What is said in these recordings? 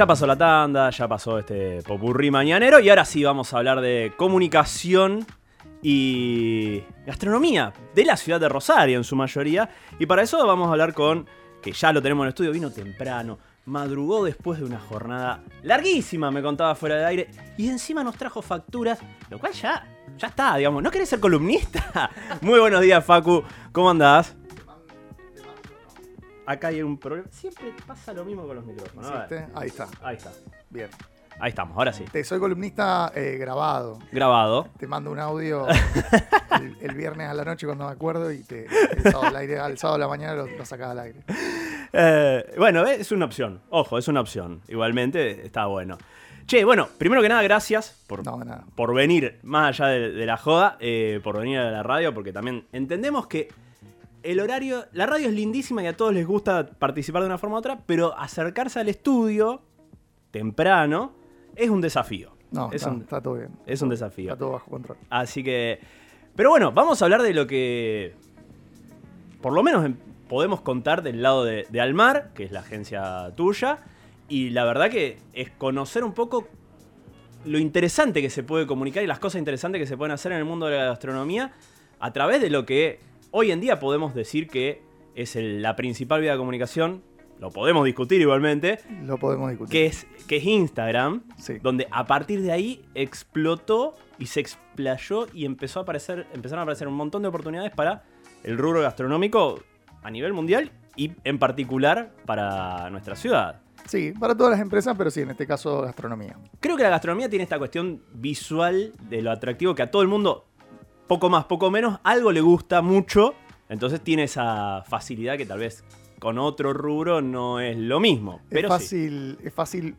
ya pasó la tanda, ya pasó este popurrí mañanero y ahora sí vamos a hablar de comunicación y gastronomía de la ciudad de Rosario en su mayoría. Y para eso vamos a hablar con, que ya lo tenemos en el estudio, vino temprano, madrugó después de una jornada larguísima, me contaba fuera de aire, y encima nos trajo facturas, lo cual ya, ya está, digamos, ¿no querés ser columnista? Muy buenos días, Facu, ¿cómo andás? Acá hay un problema. Siempre pasa lo mismo con los micrófonos. A ver. ¿Hiciste? Ahí está. Ahí está. Bien. Ahí estamos, ahora sí. Te soy columnista eh, grabado. Grabado. Te mando un audio el, el viernes a la noche cuando me acuerdo y te, el, sábado al aire, al sábado a la mañana lo, lo sacas al aire. Eh, bueno, eh, es una opción. Ojo, es una opción. Igualmente está bueno. Che, bueno, primero que nada, gracias por, No, por venir, más allá de, de la joda, eh, por venir a la radio, porque también entendemos que el horario, la radio es lindísima y a todos les gusta participar de una forma u otra, pero acercarse al estudio temprano es un desafío. No, es, está, un, está todo bien. es un desafío. Está todo bajo control. Así que. Pero bueno, vamos a hablar de lo que. Por lo menos em- podemos contar del lado de, de Almar, que es la agencia tuya. Y la verdad que es conocer un poco lo interesante que se puede comunicar y las cosas interesantes que se pueden hacer en el mundo de la gastronomía a través de lo que hoy en día podemos decir que es el- la principal vía de comunicación. Lo podemos discutir igualmente. Lo podemos discutir. Que es, que es Instagram Sí. donde a partir de ahí explotó y se explayó y empezó a aparecer, empezaron a aparecer un montón de oportunidades para el rubro gastronómico a nivel mundial y en particular para nuestra ciudad. Sí, para todas las empresas, pero sí, en este caso gastronomía. Creo que la gastronomía tiene esta cuestión visual de lo atractivo que a todo el mundo, poco más, poco menos, algo le gusta mucho. Entonces tiene esa facilidad que tal vez con otro rubro no es lo mismo. Pero es sí. fácil, es fácil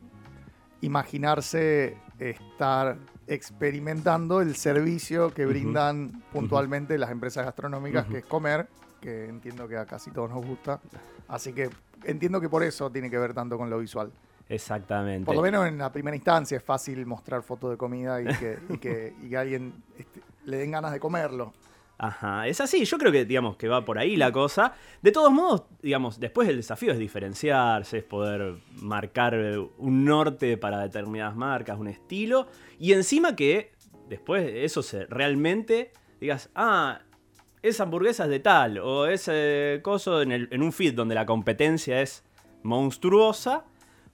imaginarse estar experimentando el servicio que brindan puntualmente las empresas gastronómicas, que es comer, que entiendo que a casi todos nos gusta. Así que entiendo que por eso tiene que ver tanto con lo visual. Exactamente. Por lo menos en la primera instancia es fácil mostrar fotos de comida y que, y que, y que a alguien este, le den ganas de comerlo. Ajá, es así, yo creo que digamos que va por ahí la cosa. De todos modos, digamos, después el desafío es diferenciarse, es poder marcar eh, un norte para determinadas marcas, un estilo, y encima que después eso se realmente digas, ah, esa hamburguesa es de tal, o ese coso en, un feed donde la competencia es monstruosa,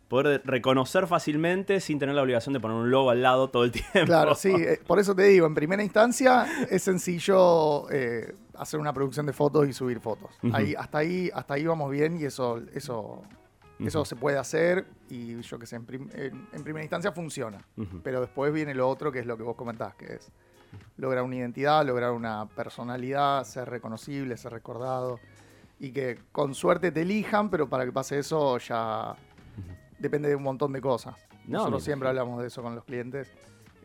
poder reconocer fácilmente sin tener la obligación de poner un logo al lado todo el tiempo. Claro, sí, eh, por eso te digo, en primera instancia es sencillo eh, hacer una producción de fotos y subir fotos. Ahí, hasta, ahí, hasta ahí vamos bien y eso, eso, se puede hacer y yo que sé, en, prim- en- en primera instancia funciona. Pero después viene lo otro que es lo que vos comentás, que es lograr una identidad, lograr una personalidad, ser reconocible, ser recordado y que con suerte te elijan, pero para que pase eso ya depende de un montón de cosas. No, Nosotros siempre hablamos de eso con los clientes,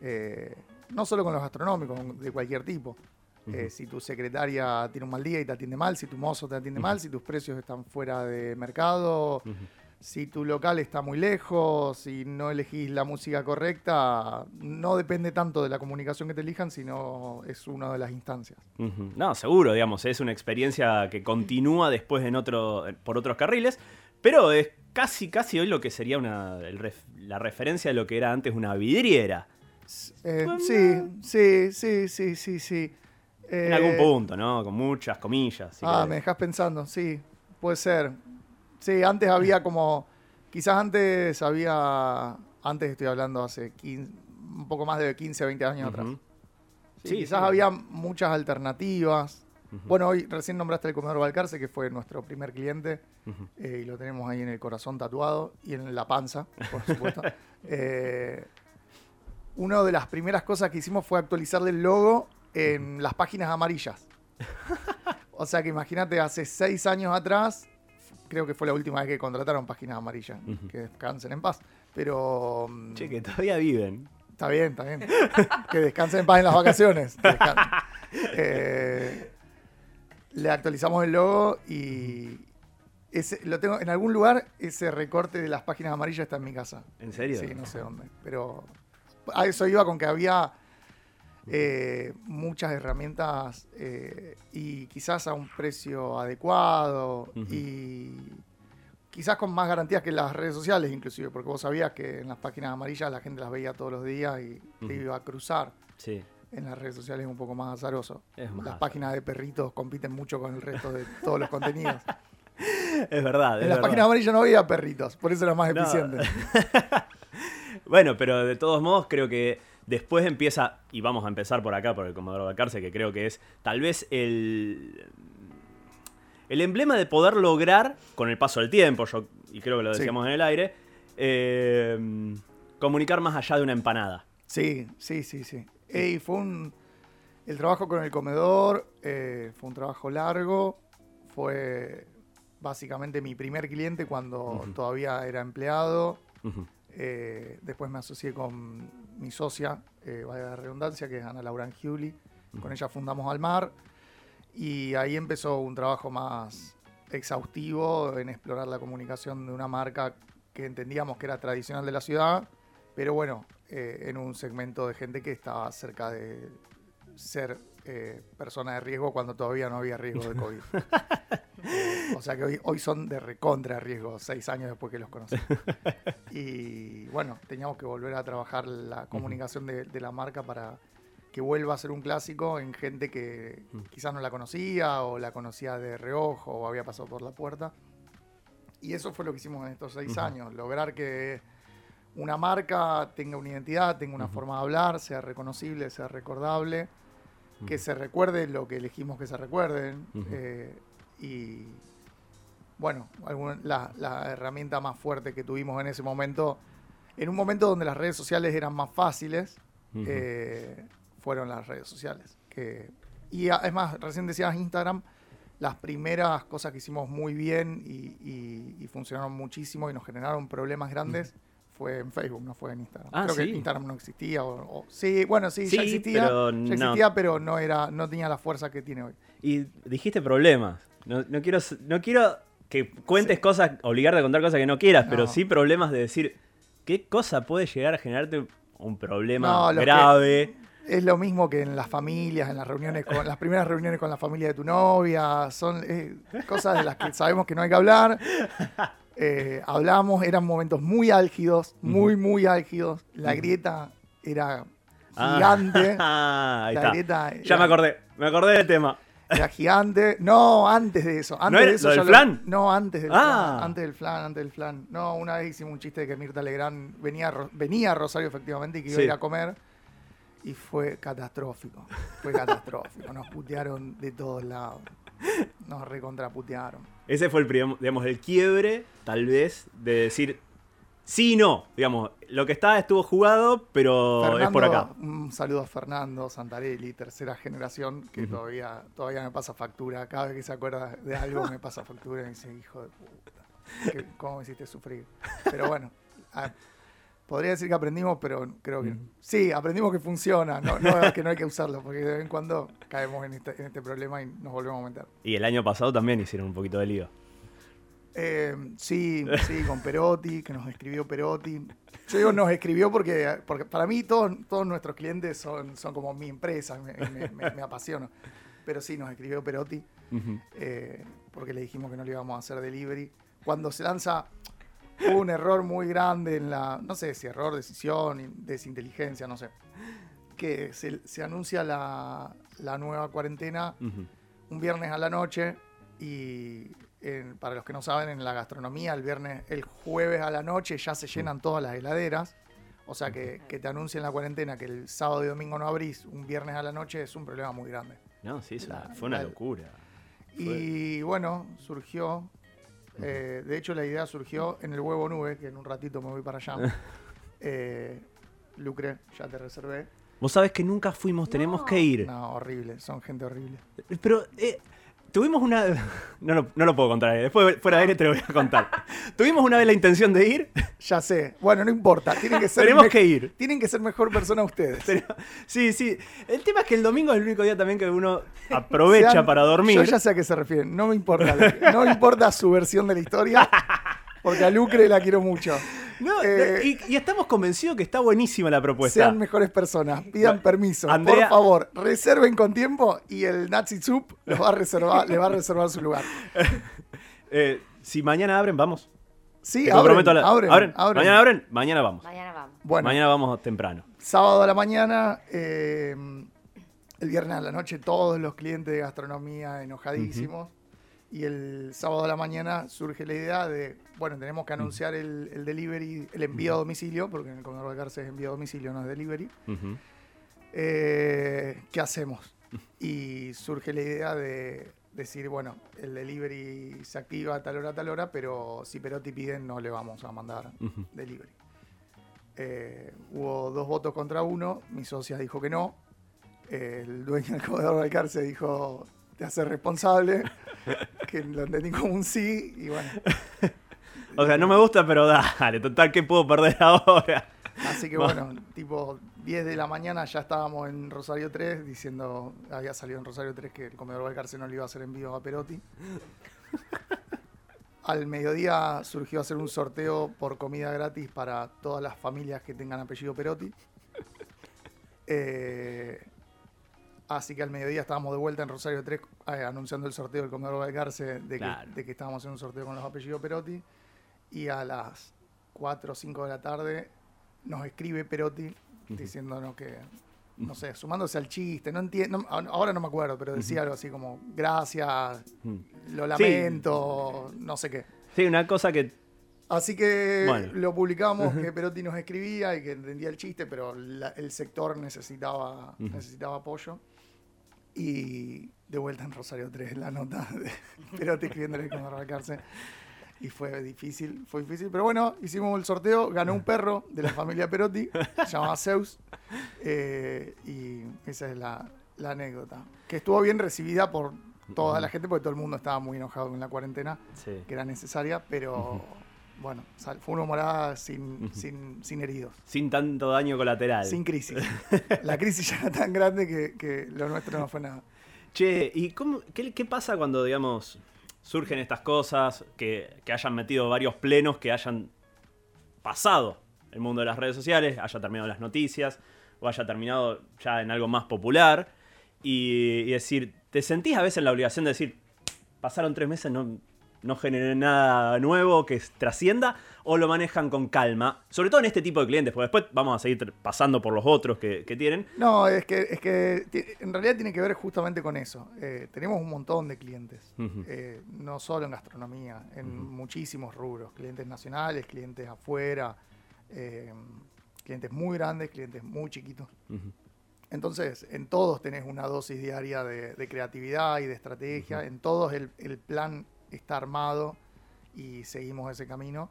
eh, no solo con los gastronómicos, de cualquier tipo. Eh, si tu secretaria tiene un mal día y te atiende mal, si tu mozo te atiende mal, si tus precios están fuera de mercado, si tu local está muy lejos, si no elegís la música correcta, no depende tanto de la comunicación que te elijan, sino es una de las instancias. No, seguro, digamos, es una experiencia que continúa después en otro, por otros carriles, pero es casi, casi hoy lo que sería una, ref- la referencia de lo que era antes una vidriera. Eh, Bueno. sí, sí, sí, sí, sí, sí. En Eh, algún punto, ¿no? Con muchas comillas. si ah, querés. me dejas pensando, sí, puede ser. Sí, antes había como, quizás antes había, antes estoy hablando hace 15, un poco más de 15 o 20 años atrás. Sí, Sí, quizás sí. había muchas alternativas. Bueno, hoy recién nombraste el comedor Balcarce, que fue nuestro primer cliente, eh, y lo tenemos ahí en el corazón tatuado y en la panza, por supuesto. Eh, una de las primeras cosas que hicimos fue actualizarle el logo en las páginas amarillas. O sea que imagínate, hace seis años atrás, creo que fue la última vez que contrataron páginas amarillas. Que descansen en paz. Pero. mm, Che, que todavía viven. Está bien, está bien. que descansen en paz en las vacaciones. Eh, le actualizamos el logo y ese, lo tengo en algún lugar. Ese recorte de las páginas amarillas está en mi casa. ¿En serio? Sí, no sé dónde. Pero a eso iba con que había eh, muchas herramientas eh, y quizás a un precio adecuado y quizás con más garantías que las redes sociales, inclusive, porque vos sabías que en las páginas amarillas la gente las veía todos los días y te iba a cruzar. Sí. En las redes sociales es un poco más azaroso. Es más Las páginas de perritos compiten mucho con el resto de todos los contenidos. Es verdad. es en las verdad. páginas amarillas no había perritos, por eso era más No. eficiente. Bueno, pero de todos modos creo que después empieza, y vamos a empezar por acá, por el Comodoro Balcarce, que creo que es tal vez el, el emblema de poder lograr, con el paso del tiempo, yo, y creo que lo Sí. decíamos en el aire, eh, comunicar más allá de una empanada. Sí, sí, sí, sí. Y fue un. El trabajo con el comedor eh, fue un trabajo largo. Fue básicamente mi primer cliente cuando todavía era empleado. Eh, después me asocié con mi socia, eh, vaya la redundancia, que es Ana Laura Angiuli. Con ella fundamos Almar. Y ahí empezó un trabajo más exhaustivo en explorar la comunicación de una marca que entendíamos que era tradicional de la ciudad, pero bueno, eh, en un segmento de gente que estaba cerca de ser eh, persona de riesgo cuando todavía no había riesgo de COVID. Eh, o sea que hoy, hoy son de recontra riesgo, seis años después que los conocí. Y bueno, teníamos que volver a trabajar la comunicación de, de la marca para que vuelva a ser un clásico en gente que Mm. quizás no la conocía o la conocía de reojo o había pasado por la puerta. Y eso fue lo que hicimos en estos seis Ujú. años, lograr que una marca tenga una identidad, tenga una forma de hablar, sea reconocible, sea recordable, que se recuerde lo que elegimos que se recuerden. Eh, y bueno, la, la herramienta más fuerte que tuvimos en ese momento, en un momento donde las redes sociales eran más fáciles, eh, fueron las redes sociales. Que, y además, recién decías Instagram, las primeras cosas que hicimos muy bien y, y- y funcionaron muchísimo y nos generaron problemas grandes fue en Facebook, no fue en Instagram. Ah, Creo que sí. Instagram no existía. O, o- sí, bueno, sí, Sí, ya existía, pero ya no. existía, pero no era, no tenía la fuerza que tiene hoy. Y dijiste problemas. No, no quiero, no quiero que cuentes Sí. cosas, obligarte a contar cosas que no quieras, pero No. sí problemas de decir, ¿qué cosa puede llegar a generarte un problema No, que- grave? Es lo mismo que en las familias, en las reuniones con las primeras reuniones con la familia de tu novia, son eh, cosas de las que sabemos que no hay que hablar. Eh, hablamos, eran momentos muy álgidos, muy, muy álgidos. La grieta era Ah, gigante. ahí la está. grieta Ya era- me acordé, me acordé del tema. Era gigante. No, antes de eso. Antes era de eso lo del flan? No, antes del Ah. flan. Antes del flan, antes del flan. No, una vez hicimos un chiste de que Mirta Legrand venía, venía a Rosario efectivamente y que iba Sí. a ir a comer. Y fue catastrófico. Fue catastrófico. Nos putearon de todos lados. Nos recontraputearon. Ese fue el, digamos, el quiebre, tal vez, de decir, sí y no. Digamos, lo que está estuvo jugado, pero es por acá. Un saludo a Fernando Santarelli, tercera generación, que todavía, todavía me pasa factura. Cada vez que se acuerda de algo me pasa factura y me dice, hijo de puta, ¿cómo me hiciste sufrir? Pero bueno, a- podría decir que aprendimos, pero creo que sí, aprendimos que funciona, no, no, que no hay que usarlo, porque de vez en cuando caemos en este, en este problema y nos volvemos a meter. Y el año pasado también hicieron un poquito de lío. Eh, sí, sí, con Perotti, que nos escribió Perotti. Yo digo nos escribió porque, porque para mí todos, todos nuestros clientes son, son como mi empresa, me, me- me- me apasiono. Pero sí, nos escribió Perotti eh, porque le dijimos que no le íbamos a hacer delivery. Cuando se lanza hubo un error muy grande en la, no sé si error, decisión, desinteligencia, no sé, que se, se anuncia la, la nueva cuarentena un viernes a la noche y en- para los que no saben, en la gastronomía, el viernes, el jueves a la noche ya se llenan todas las heladeras. O sea que, que te anuncien la cuarentena que el sábado y domingo no abrís, un viernes a la noche es un problema muy grande. No, sí, La- fue una la- locura. Y bueno, surgió, eh, de hecho la idea surgió en el huevo nube, que en un ratito me voy para allá. Eh, Lucre, ya te reservé. Vos sabés que nunca fuimos, tenemos que ir. No, horrible, son gente horrible. Pero eh, tuvimos una. No, lo- no lo puedo contar. Después fuera de aire te lo voy a contar. tuvimos una vez la intención de ir. Ya sé. Bueno, no importa, tienen que ser Tenemos que ir. Tienen que ser mejor persona ustedes. Pero- sí, sí. El tema es que el domingo es el único día también que uno aprovecha Sean- para dormir. Yo ya sé a qué se refieren. No me importa. no me importa su versión de la historia. Porque a Lucre la quiero mucho. No, Eh, y, y estamos convencidos que está buenísima la propuesta. Sean mejores personas. Pidan permiso. Andrea- Por favor, reserven con tiempo y el Nazi Soup los va a reservar, le va a reservar su lugar. Eh, si mañana abren, vamos. Sí, abren, la- abren, ¿Abren? abren. Mañana abren, mañana vamos. Mañana vamos. Bueno, Mañana vamos temprano. sábado a la mañana, eh, el viernes a la noche, todos los clientes de gastronomía enojadísimos. Y el sábado a la mañana surge la idea de, bueno, tenemos que anunciar el, el delivery, el envío a domicilio, porque en el comedor de Garza es envío a domicilio, no es delivery. Ujú. Eh, ¿Qué hacemos? Y surge la idea de decir, bueno, el delivery se activa a tal hora, a tal hora, pero si Perotti piden no le vamos a mandar delivery. Eh, hubo dos votos contra uno, mi socia dijo que no, el dueño del comedor de Alcarce dijo, te hace responsable, que lo entendí como un sí, y bueno, O sea, no me gusta, pero dale, total, ¿qué puedo perder ahora? así que bueno, tipo 10 de la mañana ya estábamos en Rosario 3 diciendo, había salido en Rosario 3 que el comedor de Alcarce no le iba a hacer envío a Perotti. Al mediodía surgió hacer un sorteo por comida gratis para todas las familias que tengan apellido Perotti. Eh, así que al mediodía estábamos de vuelta en Rosario 3 eh, anunciando el sorteo del comedor Valcarce de, Claro. que, de que estábamos haciendo un sorteo con los apellidos Perotti. Y a las 4 o 5 de la tarde nos escribe Perotti diciéndonos que, no sé, sumándose al chiste, no entiendo, ahora no me acuerdo, pero decía algo así como, gracias, lo lamento, no sé qué. Sí, una cosa que. Así que Bueno. lo publicamos que Perotti nos escribía y que entendía el chiste, pero la- el sector necesitaba, necesitaba apoyo. Y de vuelta en Rosario 3 la nota de Perotti escribiéndole con arrancarse. Y fue difícil, fue difícil. Pero bueno, hicimos el sorteo, ganó un perro de la familia Perotti, se llamaba Zeus. eh, y esa es la, la anécdota. Que estuvo bien recibida por toda la gente, porque todo el mundo estaba muy enojado con la cuarentena Sí. que era necesaria, pero bueno, fue una morada sin, sin, sin heridos, Sin tanto daño colateral. sin crisis. La crisis ya era tan grande que, que lo nuestro no fue nada. Che, ¿y cómo, qué, qué pasa cuando, digamos, surgen estas cosas, que, que hayan metido varios plenos, que hayan pasado el mundo de las redes sociales, haya terminado las noticias, o haya terminado ya en algo más popular, y, y decir, ¿te sentís a veces en la obligación de decir, pasaron tres meses, no, no generé nada nuevo que trascienda, o lo manejan con calma? Sobre todo en este tipo de clientes, porque después vamos a seguir pasando por los otros que, que tienen. No, es que, es que en realidad tiene que ver justamente con eso. Eh, tenemos un montón de clientes, eh, no solo en gastronomía, en muchísimos rubros, clientes nacionales, clientes afuera, eh, clientes muy grandes, clientes muy chiquitos. Entonces, en todos tenés una dosis diaria de, de creatividad y de estrategia. En todos el, el plan está armado y seguimos ese camino.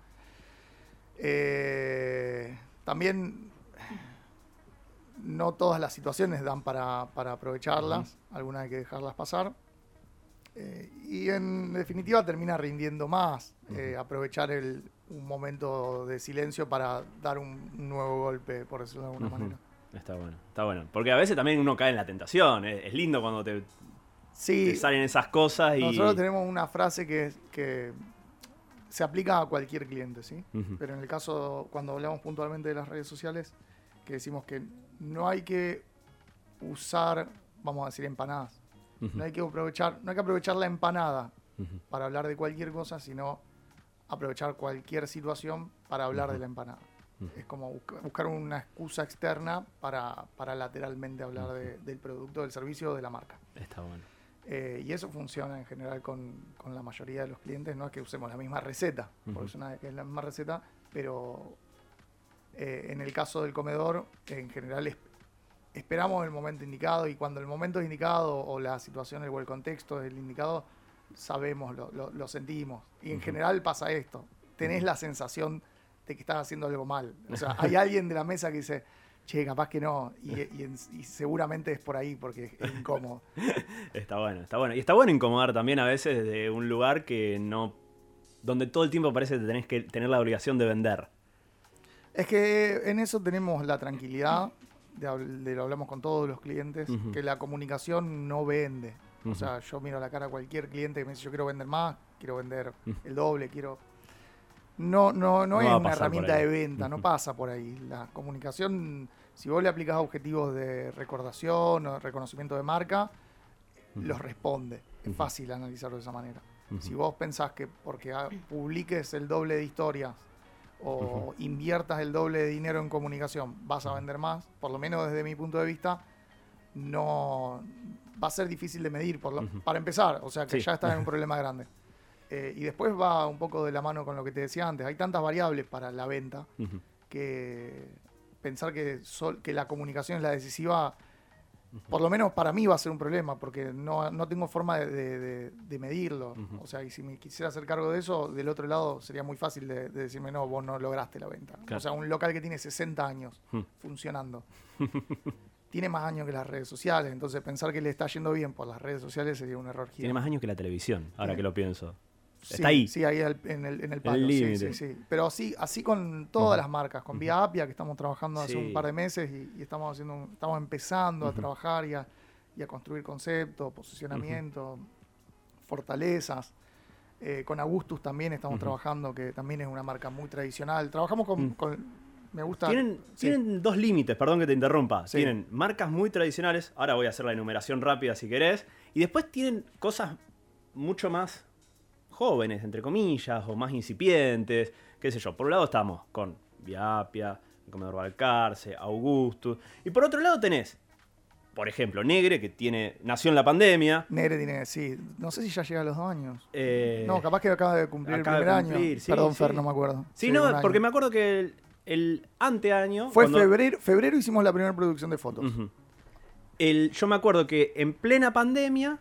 Eh, también no todas las situaciones dan para, para aprovecharlas. Algunas hay que dejarlas pasar. Eh, y en definitiva termina rindiendo más. eh, aprovechar el, un momento de silencio para dar un nuevo golpe, por decirlo de alguna manera. Está bueno, está bueno. Porque a veces también uno cae en la tentación. Es, es lindo cuando te, Sí, te salen esas cosas y. Nosotros tenemos una frase que, que se aplica a cualquier cliente, ¿sí? Pero en el caso, cuando hablamos puntualmente de las redes sociales, que decimos que no hay que usar, vamos a decir, empanadas. No hay que aprovechar, no hay que aprovechar la empanada para hablar de cualquier cosa, sino aprovechar cualquier situación para hablar de la empanada. Es como busca- buscar una excusa externa para, para lateralmente hablar de- del producto, del servicio o de la marca. Está bueno. Eh, y eso funciona en general con, con la mayoría de los clientes. No es que usemos la misma receta, porque es, una, es la misma receta, pero eh, en el caso del comedor, en general es- esperamos el momento indicado y cuando el momento es indicado o la situación o el contexto es el indicado, sabemos, lo, lo- lo sentimos. Y en general pasa esto. Tenés la sensación de que estás haciendo algo mal. O sea, hay alguien de la mesa que dice, che, capaz que no. Y, y en- y seguramente es por ahí porque es incómodo. Está bueno, está bueno. Y está bueno incomodar también a veces desde un lugar que no. donde todo el tiempo parece que tenés que tener la obligación de vender. Es que en eso tenemos la tranquilidad, de, lo hablamos con todos los clientes, que la comunicación no vende. O sea, yo miro a la cara a cualquier cliente que me dice yo quiero vender más, quiero vender el doble, quiero... No, no, no, No es una herramienta de venta, no pasa por ahí. La comunicación, si vos le aplicás objetivos de recordación o de reconocimiento de marca, los responde. Es fácil analizarlo de esa manera. Si vos pensás que porque publiques el doble de historias o inviertas el doble de dinero en comunicación vas a vender más, por lo menos desde mi punto de vista, no va a ser difícil de medir por lo- para empezar, o sea que Sí. ya estás en un problema grande. Eh, y después va un poco de la mano con lo que te decía antes, hay tantas variables para la venta que pensar que, sol- que la comunicación es la decisiva, por lo menos para mí va a ser un problema, porque no, no tengo forma de, de- de- de medirlo. O sea, y si me quisiera hacer cargo de eso, del otro lado sería muy fácil de, de decirme, no, vos no lograste la venta. Claro. O sea, un local que tiene 60 años funcionando. tiene más años que las redes sociales, entonces pensar que le está yendo bien por las redes sociales sería un error Tiene gigante. más años que la televisión, ahora Tiene- que lo pienso. Sí, Está ahí. Sí, ahí en el, en el el palo. sí, sí, sí. Pero así, así con todas las marcas, con Vía Apia, que estamos trabajando hace un par de meses y, y estamos haciendo, un- estamos empezando a trabajar y a, y a construir conceptos, posicionamiento, fortalezas. Eh, con Augustus también estamos trabajando, que también es una marca muy tradicional. Trabajamos con, Mm. con- me gusta. Tienen, sí. tienen dos límites, perdón que te interrumpa. Sí. Tienen marcas muy tradicionales, ahora voy a hacer la enumeración rápida si querés, y después tienen cosas mucho más jóvenes, entre comillas, o más incipientes, qué sé yo. Por un lado estamos con Viapia, el Comedor Balcarce, Augustus, y por otro lado tenés, por ejemplo, Negre, que tiene nació en la pandemia. Negre tiene, sí. No sé si ya llega a los dos años. eh, no, capaz que acaba de cumplir acaba el primer cumplir, año. sí, Perdón, sí. Fer, no me acuerdo. Sí, no, porque me acuerdo que el, el anteaño... Fue cuando- febrero, febrero hicimos la primera producción de fotos. El, yo me acuerdo que en plena pandemia,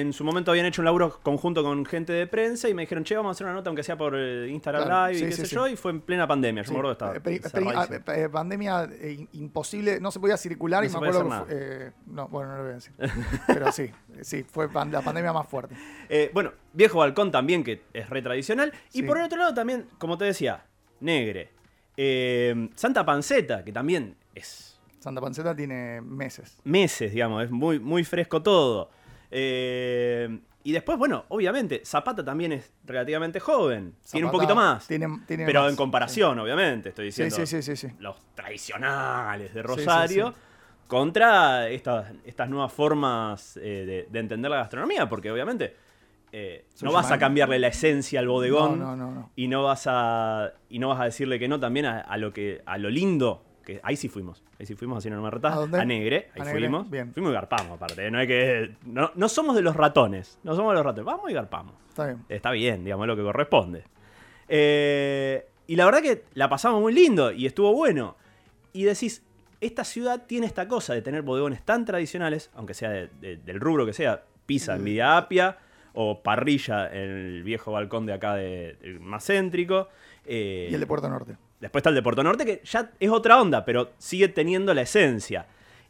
en su momento habían hecho un laburo conjunto con gente de prensa y me dijeron, che, vamos a hacer una nota aunque sea por eh, Instagram Claro, Live sí, y qué sí, sé sí. yo, y fue en plena pandemia. Yo me acuerdo estaba pandemia eh, imposible, no se podía circular No y se me acuerdo que fue- eh, no, bueno, no lo voy a decir. Pero sí, sí, fue pan- la pandemia más fuerte. Eh, bueno, Viejo Balcón también, que es re tradicional. Y por el otro lado también, como te decía, Negre. Eh, Santa Panceta, que también es Santa Panceta tiene meses. meses, digamos, es muy, muy fresco todo. Eh, y después, bueno, obviamente, Zapata también es relativamente joven. tiene un poquito más. Tiene, tiene pero más, en comparación, obviamente, estoy diciendo. sí, sí. Los tradicionales de Rosario. Contra estas, estas nuevas formas eh, de, de entender la gastronomía, porque obviamente eh, no vas a cambiarle la esencia al bodegón No, no, no, no. y no vas a y no vas a decirle que no también a, a lo que a lo lindo que ahí sí fuimos ahí sí fuimos así no me ¿A dónde? a Negre ahí A Negre, fuimos bien. fuimos y garpamos aparte no hay que no, no somos de los ratones no somos de los ratones vamos y garpamos Está bien. está bien digamos lo que corresponde Eh, y la verdad que la pasamos muy lindo y estuvo bueno y decís esta ciudad tiene esta cosa de tener bodegones tan tradicionales aunque sea de- de- del rubro que sea pizza en Villa Apia o parrilla en el viejo balcón de acá de, más céntrico eh, Y el de Puerto Norte. Después está el de Puerto Norte, que ya es otra onda, pero sigue teniendo la esencia.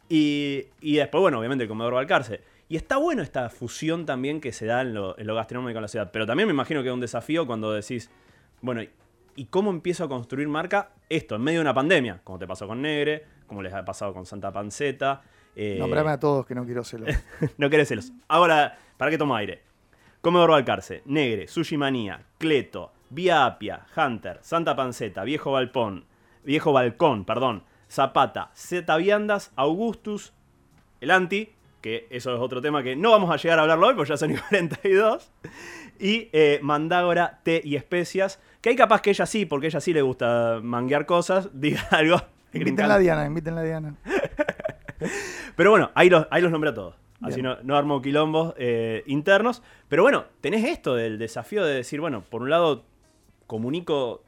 Y, y después, bueno, obviamente el Comedor Balcarce. Y está bueno esta fusión también que se da en lo, en lo gastronómico en la ciudad. Pero también me imagino que es un desafío cuando decís, bueno, ¿y cómo empiezo a construir marca? Esto, en medio de una pandemia, como te pasó con Negre, como les ha pasado con Santa Panceta. eh, Nombrame a todos que no quiero celos. no querés celos. Ahora, ¿para qué tomo aire? Comedor Balcarce, Negre, Sushi Manía, Cleto, Vía Apia, Hunter, Santa Panceta, Viejo Balpón, Viejo Balcón, perdón, Zapata, Zeta Viandas, Augustus, el Anti, que eso es otro tema que no vamos a llegar a hablarlo hoy porque ya son y 42, y eh, Mandágora, Té y Especias, que hay capaz que ella sí, porque ella sí le gusta manguear cosas, diga algo. Invítenla a Diana, invítenla a Diana. Pero bueno, ahí los, ahí los nombré a todos. Así no, no armo quilombos eh, internos. Pero bueno, tenés esto del desafío de decir, bueno, por un lado comunico,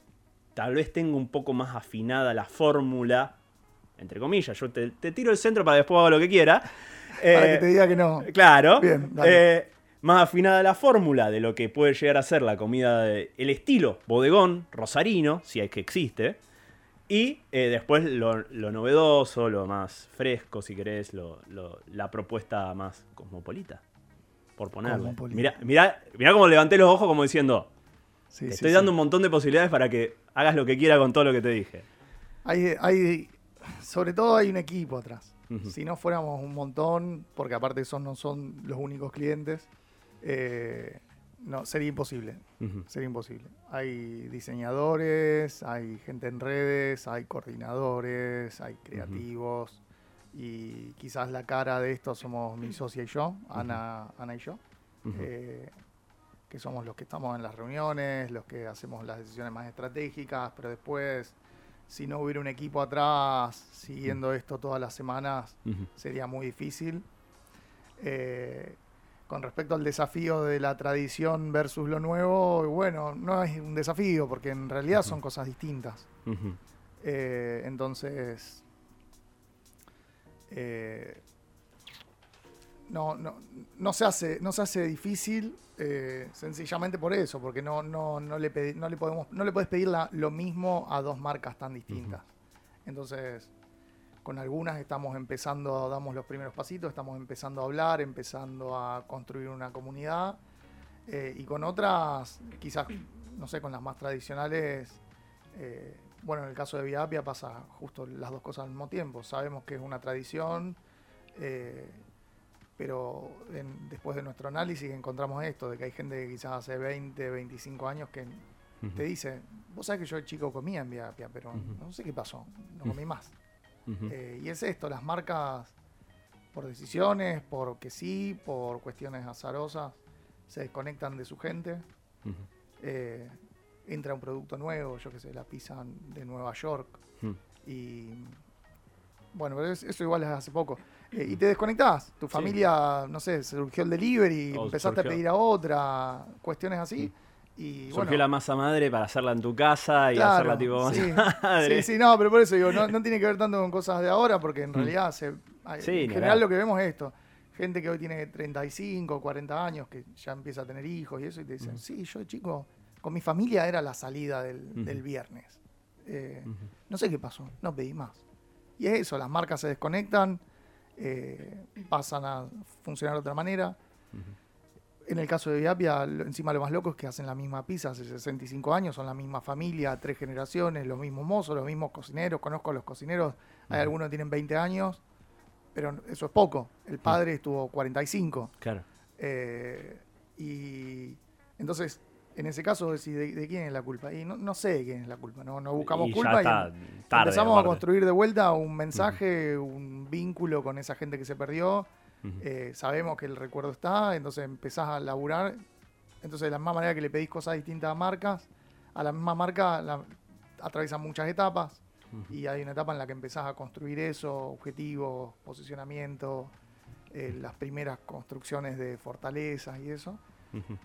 tal vez tengo un poco más afinada la fórmula, entre comillas, yo te, te tiro el centro para después haga lo que quiera. Para Eh, que te diga que no. Claro. Bien, dale. Eh, más afinada la fórmula de lo que puede llegar a ser la comida, de- el estilo bodegón, rosarino, si es que existe. Y eh, después lo, lo novedoso, lo más fresco, si querés, lo- lo- la propuesta más cosmopolita. Por. Cosmopolita. Mirá, mirá, mirá cómo levanté los ojos como diciendo, Sí, te sí, estoy sí. dando un montón de posibilidades para que hagas lo que quiera con todo lo que te dije. Hay, hay, sobre todo hay un equipo atrás. Si no fuéramos un montón, porque aparte esos no son los únicos clientes, eh, no, sería imposible. Sería imposible. Hay diseñadores, hay gente en redes, hay coordinadores, hay creativos. Y quizás la cara de esto somos mi socia y yo, Ana, Ana y yo. Eh, que somos los que estamos en las reuniones, los que hacemos las decisiones más estratégicas, pero después, si no hubiera un equipo atrás siguiendo esto todas las semanas, sería muy difícil. Eh, con respecto al desafío de la tradición versus lo nuevo, bueno, no es un desafío porque en realidad son cosas distintas. Eh, entonces, eh, no, no, no, se hace, no se hace difícil eh, sencillamente por eso, porque no, no, no, le, pedi- no, le, podemos, no le puedes pedir la- lo mismo a dos marcas tan distintas. Entonces, con algunas estamos empezando, damos los primeros pasitos, estamos empezando a hablar, empezando a construir una comunidad. eh, y con otras, quizás, no sé, con las más tradicionales, eh, bueno, en el caso de Vía Apia pasa justo las dos cosas al mismo tiempo. Sabemos que es una tradición, eh, pero en- después de nuestro análisis encontramos esto, de que hay gente que quizás hace 20, 25 años que te dice, vos sabés que yo de chico comía en Vía Apia, pero no sé qué pasó, no comí más. Eh, y es esto, las marcas por decisiones, porque sí, por cuestiones azarosas, se desconectan de su gente. Eh, entra un producto nuevo, yo qué sé, la pizza de Nueva York. Y bueno, pero es- eso igual es hace poco. Eh, y te desconectás. Tu Sí. familia, no sé, surgió el delivery, O empezaste surgió- a pedir a otra, cuestiones así. Y Surgió bueno, la masa madre para hacerla en tu casa y Claro, hacerla tipo sí. madre. Sí, sí, no, pero por eso digo, no, no tiene que ver tanto con cosas de ahora, porque en realidad se, Mm. Sí, en general lo que vemos es esto. Gente que hoy tiene 35, 40 años, que ya empieza a tener hijos y eso, y te dicen, Mm. sí, yo chico, con mi familia era la salida del, viernes. Eh, no sé qué pasó, no pedí más. Y es eso, las marcas se desconectan, eh, pasan a funcionar de otra manera. En el caso de Viapia, encima lo más loco es que hacen la misma pizza hace 65 años, son la misma familia, tres generaciones, los mismos mozos, los mismos cocineros. Conozco a los cocineros, hay algunos que tienen 20 años, pero eso es poco. El padre estuvo 45. Claro. eh, y entonces, en ese caso, decís, ¿de, de quién es la culpa? Y no, no sé de quién es la culpa, no, no buscamos Y culpa. y está em- tarde, empezamos a construir de vuelta un mensaje, un vínculo con esa gente que se perdió. Eh, sabemos que el recuerdo está, entonces empezás a laburar. Entonces, de la misma manera que le pedís cosas distintas a marcas, a la misma marca la, atraviesan muchas etapas. Y hay una etapa en la que empezás a construir eso, objetivos, posicionamiento, eh, las primeras construcciones de fortalezas y eso.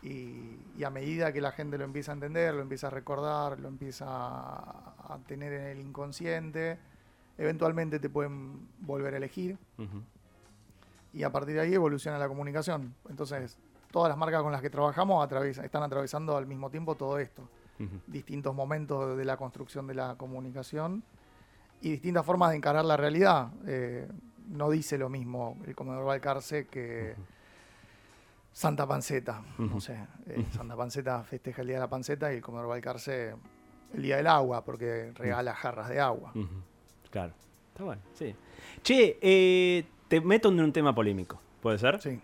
Y, y a medida que la gente lo empieza a entender, lo empieza a recordar, lo empieza a, a tener en el inconsciente, eventualmente te pueden volver a elegir y a partir de ahí evoluciona la comunicación. Entonces, todas las marcas con las que trabajamos están atravesando al mismo tiempo todo esto. Ujú. Distintos momentos de la construcción de la comunicación y distintas formas de encarar la realidad. Eh, no dice lo mismo el comedor Balcarce que Santa Panceta. No sé, eh, Santa Panceta festeja el Día de la Panceta y el comedor Balcarce el Día del Agua porque regala jarras de agua. Claro. Está bueno, sí. Che, eh, te meto en un tema polémico. ¿Puede ser? Sí,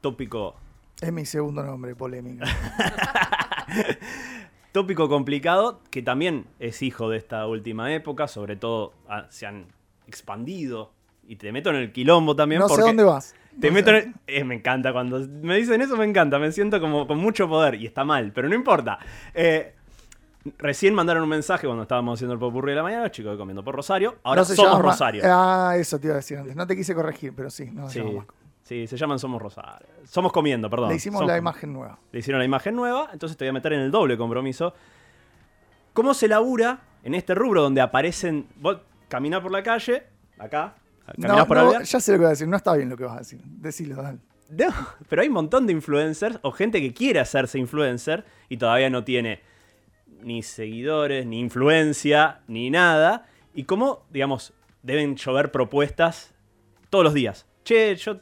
Tópico, es mi segundo nombre, polémica. tópico complicado que también es hijo de esta última época. Sobre todo ah, se han expandido. Y te meto en el quilombo también no sé dónde vas. Te meto en eh, me encanta cuando me dicen eso, me encanta. Me siento como con mucho poder y está mal, pero no importa. Eh, recién mandaron un mensaje cuando estábamos haciendo el popurrí de la mañana, los chicos comiendo por Rosario. Ahora No se somos llama- Rosario. Ah, eso te iba a decir antes. No te quise corregir, pero sí, no Sí, sí, se llaman Somos Rosario. Somos comiendo, perdón. Le hicimos Somos la comiendo. imagen nueva. Le hicieron la imagen nueva, entonces te voy a meter en el doble compromiso. ¿Cómo se labura en este rubro donde aparecen. Vos caminás por la calle, acá, No, por no, ya sé lo que vas a decir. No está bien lo que vas a decir. Decilo, dale. No, pero hay un montón de influencers o gente que quiere hacerse influencer y todavía no tiene ni seguidores, ni influencia, ni nada. Y cómo, digamos, deben llover propuestas todos los días. Che, yo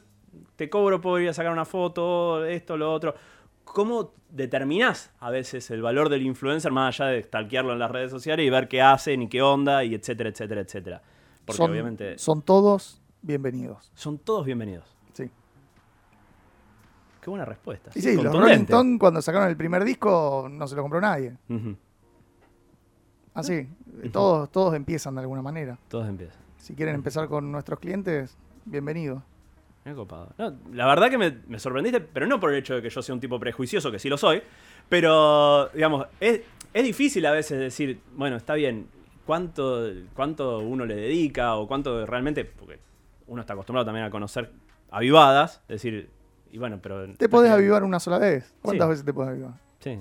te cobro por ir a sacar una foto, esto, lo otro. ¿Cómo determinás a veces el valor del influencer más allá de stalkearlo en las redes sociales y ver qué hacen y qué onda y etcétera, etcétera, etcétera? Porque son, obviamente son todos bienvenidos. son todos bienvenidos. Sí. Qué buena respuesta. Y sí, los Rolling. Stones cuando sacaron el primer disco no se lo compró nadie. Así, todos, todos empiezan de alguna manera. Todos empiezan. Si quieren empezar con nuestros clientes, bienvenidos. Me copado. No, la verdad que me, me sorprendiste, pero no por el hecho de que yo sea un tipo prejuicioso, que sí lo soy, pero, digamos, es, es difícil a veces decir, bueno, está bien, ¿cuánto, cuánto uno le dedica o cuánto realmente, porque uno está acostumbrado también a conocer avivadas, decir, y bueno, pero... Te podés avivar una sola vez. ¿Cuántas Sí. veces te podés avivar? Sí.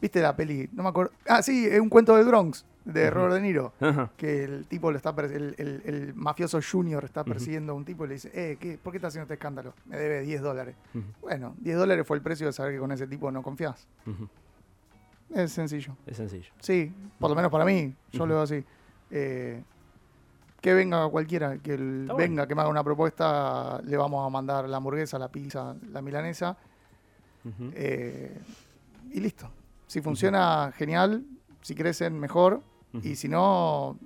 ¿Viste la peli? No me acuerdo. Ah, sí, es un cuento del Bronx, de Ujú. Robert De Niro. Que el tipo lo está. El, el- el mafioso Junior está persiguiendo a un tipo y le dice: Eh, ¿qué, ¿por qué estás haciendo este escándalo? Me debe 10 dólares. Bueno, 10 dólares fue el precio de saber que con ese tipo no confías. Es sencillo. Es sencillo. Sí, por lo menos para mí, yo lo veo así. Eh, que venga cualquiera, que el- Está bueno. venga, que me haga una propuesta, le vamos a mandar la hamburguesa, la pizza, la milanesa, eh, y listo. Si funciona, genial. Si crecen, mejor. Y si no,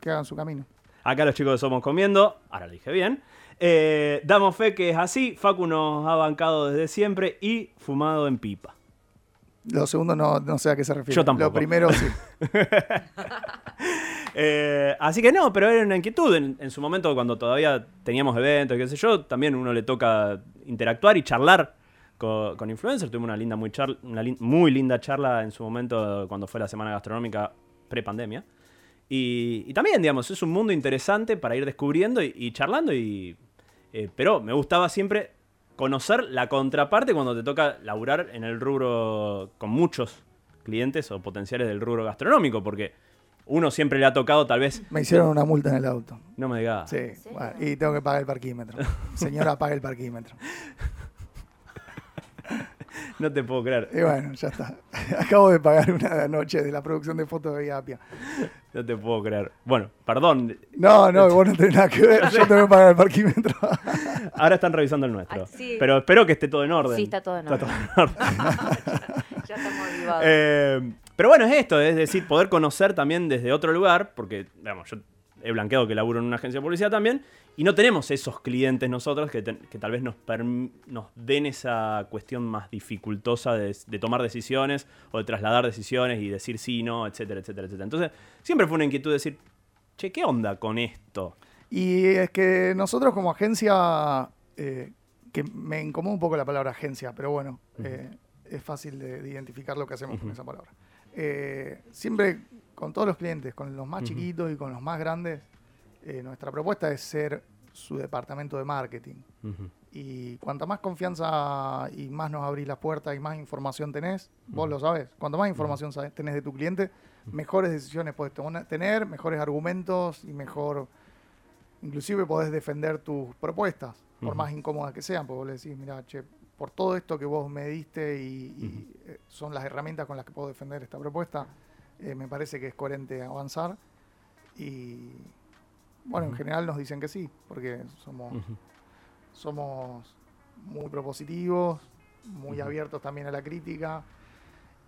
que hagan su camino. Acá los chicos de Somos Comiendo, ahora lo dije bien. Eh, damos fe que es así. Facu nos ha bancado desde siempre y fumado en pipa. Lo segundo no, no sé a qué se refiere. Yo tampoco. Lo primero sí. Eh, así que no, pero era una inquietud. En, en su momento, cuando todavía teníamos eventos, qué sé yo, también uno le toca interactuar y charlar con, con influencers. Tuvimos una linda, muy, char- una muy linda charla en su momento cuando fue la semana gastronómica pre-pandemia. Y, y también, digamos, es un mundo interesante para ir descubriendo y, y charlando. Y, eh, pero me gustaba siempre conocer la contraparte cuando te toca laburar en el rubro con muchos clientes o potenciales del rubro gastronómico, porque uno siempre le ha tocado tal vez... Me hicieron una multa en el auto. No me digas. Sí, bueno, y tengo que pagar el parquímetro. Señora, pague el parquímetro. No te puedo creer. Y bueno, ya está. Acabo de pagar una noche de la producción de fotos de Apia. No te puedo creer. Bueno, perdón. No, no, vos no tenés nada que ver. Yo tengo que pagar el parquímetro. Ahora están revisando el nuestro. Ah, sí. Pero espero que esté todo en orden. Sí, está todo en Está orden. todo en orden. Ya estamos avivados. Eh, pero bueno, es esto, es decir, poder conocer también desde otro lugar, porque, digamos, yo he blanqueado que laburo en una agencia de publicidad también, y no tenemos esos clientes nosotros que, tal vez nos den esa cuestión más dificultosa de, de tomar decisiones o de trasladar decisiones y decir sí, no, etcétera, etcétera, etcétera. Entonces, siempre fue una inquietud decir, che, ¿qué onda con esto? Y es que nosotros como agencia, eh, que me incomoda un poco la palabra agencia, pero bueno, eh, es fácil de, de identificar lo que hacemos con esa palabra. Eh, siempre con todos los clientes, con los más chiquitos y con los más grandes, eh, nuestra propuesta es ser su departamento de marketing. Y cuanta más confianza y más nos abrís las puertas y más información tenés, vos lo sabés, cuanto más información tenés de tu cliente, mejores decisiones podés tener, mejores argumentos y mejor, inclusive podés defender tus propuestas, por más incómodas que sean, porque vos le decís, mira, che, por todo esto que vos me diste y, y, eh, son las herramientas con las que puedo defender esta propuesta, eh, me parece que es coherente avanzar. Y bueno, en general nos dicen que sí, porque somos somos muy propositivos, muy abiertos también a la crítica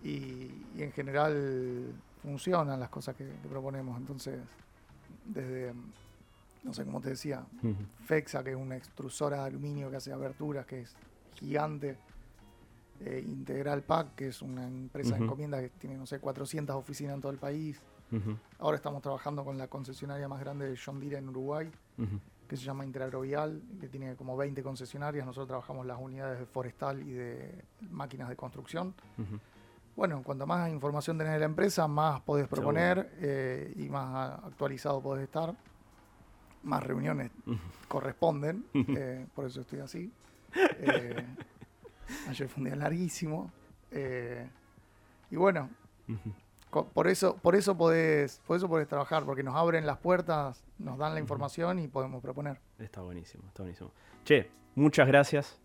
y, y en general funcionan las cosas que, que proponemos. Entonces, desde, no sé, como te decía, Ujú. FEXA, que es una extrusora de aluminio que hace aberturas, que es gigante. eh, Integral Pack, que es una empresa de Ujú. encomienda que tiene, no sé, 400 oficinas en todo el país. Ahora estamos trabajando con la concesionaria más grande de John Deere en Uruguay, que se llama Interagrovial, que tiene como 20 concesionarias. Nosotros trabajamos las unidades de forestal y de máquinas de construcción. Bueno, cuanto más información tenés de la empresa, más podés proponer eh, y más actualizado podés estar. Más reuniones corresponden, eh, por eso estoy así. Eh, ayer fue un día larguísimo. eh, y bueno, Por eso, por eso podés, por eso podés trabajar, porque nos abren las puertas, nos dan la información y podemos proponer. Está buenísimo, está buenísimo. Che, muchas gracias.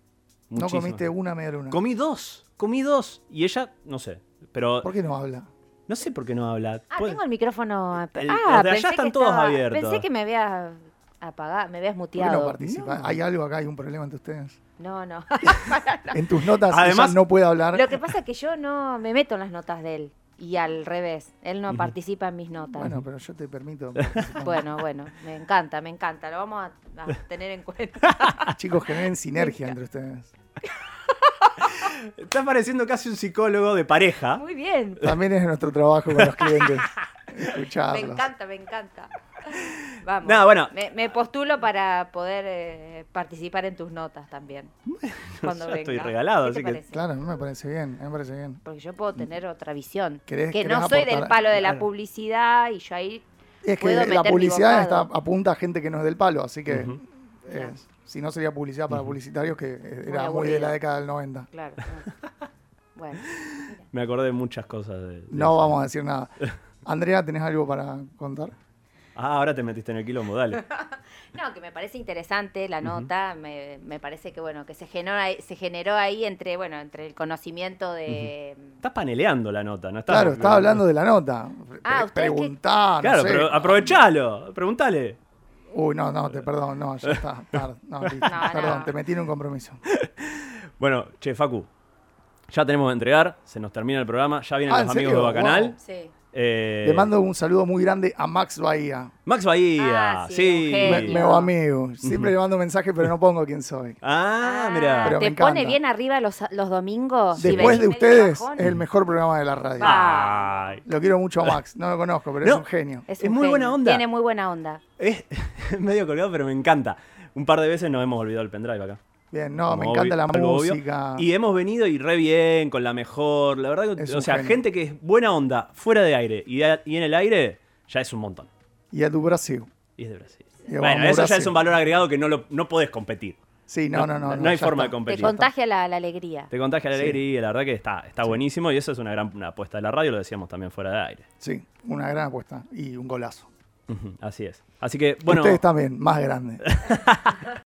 No comiste una media luna. Comí dos, comí dos. Y ella, no sé, pero ¿Por qué no habla? no sé por qué no habla. Ah, tengo el micrófono. El- ah, los de allá están que todos estaba- abiertos. Pensé que me habías apagado, me habías ¿Por qué muteado. no participa? No. ¿Hay algo acá? ¿Hay un problema entre ustedes? No, no. En tus notas Además- ella no puede hablar. Lo que pasa es que yo no me meto en las notas de él. Y al revés, él no participa en mis notas. Bueno, Bueno, pero yo te permito. participar. bueno, me encanta, me encanta. Lo vamos a, a tener en cuenta. Chicos, generen sinergia entre ustedes. Está pareciendo casi un psicólogo de pareja. Muy bien. También es nuestro trabajo con los clientes. Me Escucharlos. encanta, me encanta. Vamos. Nada, bueno. Me, me postulo para poder eh, participar en tus notas también. Cuando estoy regalado, ¿Qué te así que- parece? Claro, no me parece bien, me parece bien. Porque yo puedo tener otra visión. ¿Querés- que querés no soy del palo de la Claro. publicidad y yo ahí Es que puedo la publicidad está, apunta a gente que no es del palo, así que eh, si no sería publicidad para publicitarios, que eh, era muy de la década del 90. Claro. no. bueno. Me acordé de muchas cosas. de- de No eso. vamos a decir nada. Andrea, ¿tenés algo para contar? Ah, ahora te metiste en el quilombo, dale. No, que me parece interesante la nota, me, me parece que bueno, que se generó ahí, se generó ahí entre, bueno, entre el conocimiento de Estás paneleando la nota, ¿no? Estás, Claro, estaba hablando de la nota. Ah, Pre- Claro, sé. pero aprovechalo, preguntale. Uy, no, no, te perdón, no, ya está. tarde. No, listo. Perdón, te metí en un compromiso. Bueno, che, Facu, ya tenemos que entregar, se nos termina el programa, ya vienen Ah, los ¿en amigos serio? de Bacanal. Wow. Sí. Eh, Le mando un saludo muy grande a Max Bahía, Max Bahía, Ah, sí, sí. me, amigo. Siempre le mando mensajes, pero no pongo quién soy. Ah, Ah, mira. Pero ¿Te me pone bien arriba los, los domingos? Después de ustedes, es el mejor programa de la radio. Ah. Ay, Lo quiero mucho a Max, no lo conozco, pero No. es un genio. Es, muy buena onda. Tiene muy buena onda. es medio colgado, pero me encanta. Un par de veces nos hemos olvidado el pendrive acá. Bien, no, Como me encanta obvio- la obvio. música. Y hemos venido y re bien, con la mejor. La verdad, que- Es o sea, genio. gente que es buena onda, fuera de aire y, a- y en el aire, ya es un montón. Y a tu Brasil. Y es de Brasil. Y bueno, eso ya es un valor agregado que no, lo, no podés competir. Sí, no, no, no. No hay forma está. de Te competir. contagia la, la alegría. Te contagia la Sí. alegría y la verdad que está, está buenísimo y eso es una gran una apuesta de la radio, lo decíamos también fuera de aire. Sí, una gran apuesta y un golazo. Así es. Así que, bueno. Ustedes también, más grandes.